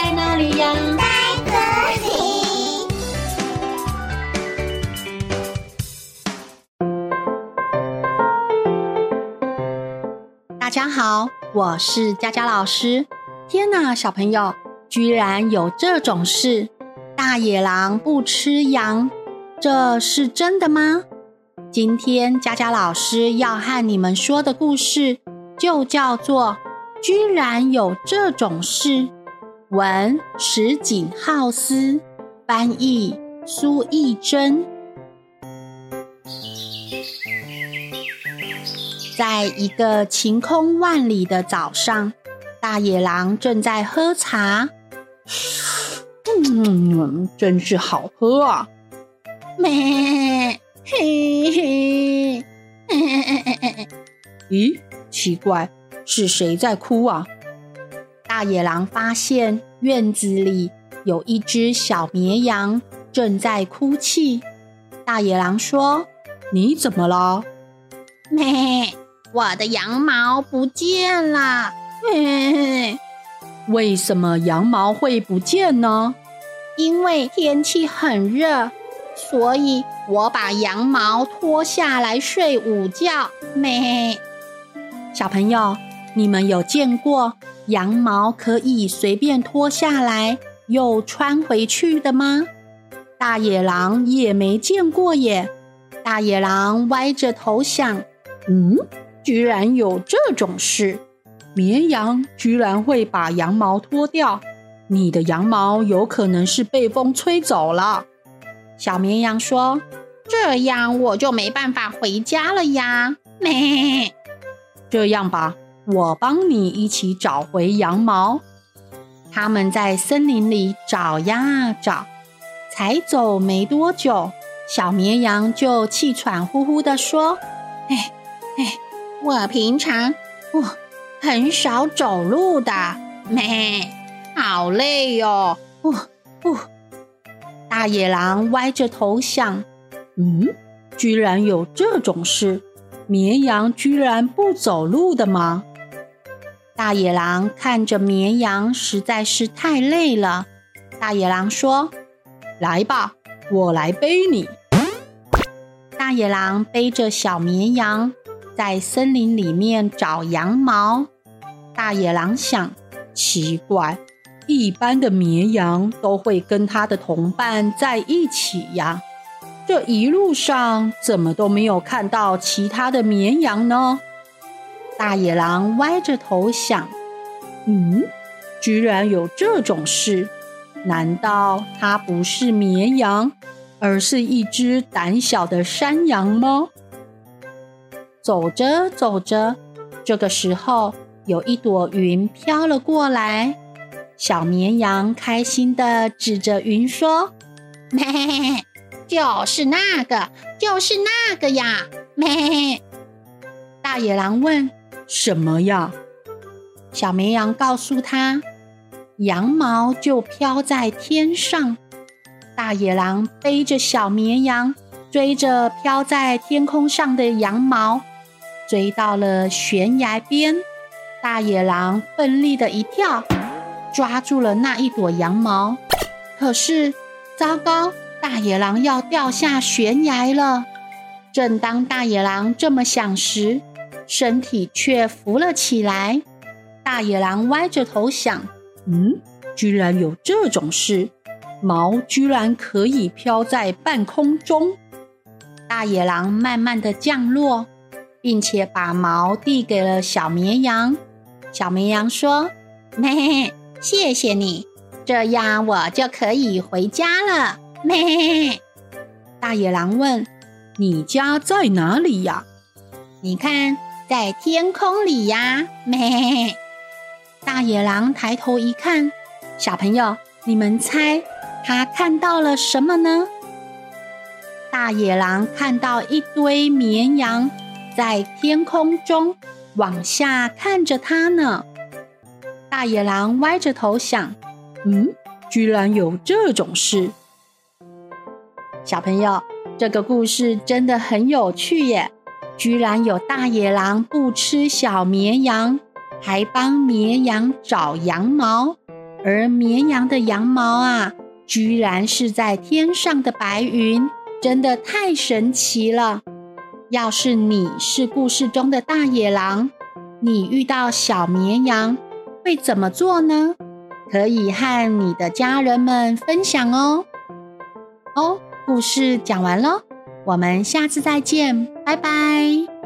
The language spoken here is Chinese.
在哪里呀？在这里。大家好，我是佳佳老师。天哪，小朋友，居然有这种事！大野狼不吃羊，这是真的吗？今天佳佳老师要和你们说的故事，就叫做《居然有这种事》。文石井浩司，翻译苏懿祯。在一个晴空万里的早上，大野狼正在喝茶。嗯，真是好喝啊！咩，嘿嘿。咦，奇怪，是谁在哭啊？大野狼发现院子里有一只小绵羊正在哭泣。大野狼说：“你怎么了？”“咩，我的羊毛不见了。”“嘿，为什么羊毛会不见呢？”“因为天气很热，所以我把羊毛脱下来睡午觉。”“咩。”小朋友，你们有见过？羊毛可以随便脱下来又穿回去的吗？大野狼也没见过耶。大野狼歪着头想：“嗯，居然有这种事！绵羊居然会把羊毛脱掉？你的羊毛有可能是被风吹走了。”小绵羊说：“这样我就没办法回家了呀。”咩，这样吧。我帮你一起找回羊毛。他们在森林里找呀找，才走没多久，小绵羊就气喘吁吁地说：“哎哎，我平常我很少走路的，咩，好累哟。”不不，大野狼歪着头想：“嗯，居然有这种事，绵羊居然不走路的吗？”大野狼看着绵羊实在是太累了，大野狼说：“来吧，我来背你。”大野狼背着小绵羊在森林里面找羊毛。大野狼想：奇怪，一般的绵羊都会跟他的同伴在一起呀，这一路上怎么都没有看到其他的绵羊呢？大野狼歪着头想：“嗯，居然有这种事！难道它不是绵羊，而是一只胆小的山羊吗？”走着走着，这个时候有一朵云飘了过来。小绵羊开心的指着云说：“咩，就是那个，就是那个呀！”咩。大野狼问。什么呀？小绵羊告诉他：“羊毛就飘在天上。”大野狼背着小绵羊，追着飘在天空上的羊毛，追到了悬崖边。大野狼奋力的一跳，抓住了那一朵羊毛。可是，糟糕！大野狼要掉下悬崖了。正当大野狼这么想时，身体却浮了起来，大野狼歪着头想：“嗯，居然有这种事，毛居然可以飘在半空中。”大野狼慢慢的降落，并且把毛递给了小绵羊。小绵羊说：“咩，谢谢你，这样我就可以回家了。”咩。大野狼问：“你家在哪里呀？”你看。在天空里呀，咩！大野狼抬头一看，小朋友，你们猜他看到了什么呢？大野狼看到一堆绵羊在天空中往下看着他呢。大野狼歪着头想：嗯，居然有这种事！小朋友，这个故事真的很有趣耶。居然有大野狼不吃小绵羊，还帮绵羊找羊毛，而绵羊的羊毛啊，居然是在天上的白云，真的太神奇了。要是你是故事中的大野狼，你遇到小绵羊会怎么做呢？可以和你的家人们分享哦。哦，故事讲完喽，我们下次再见，拜拜。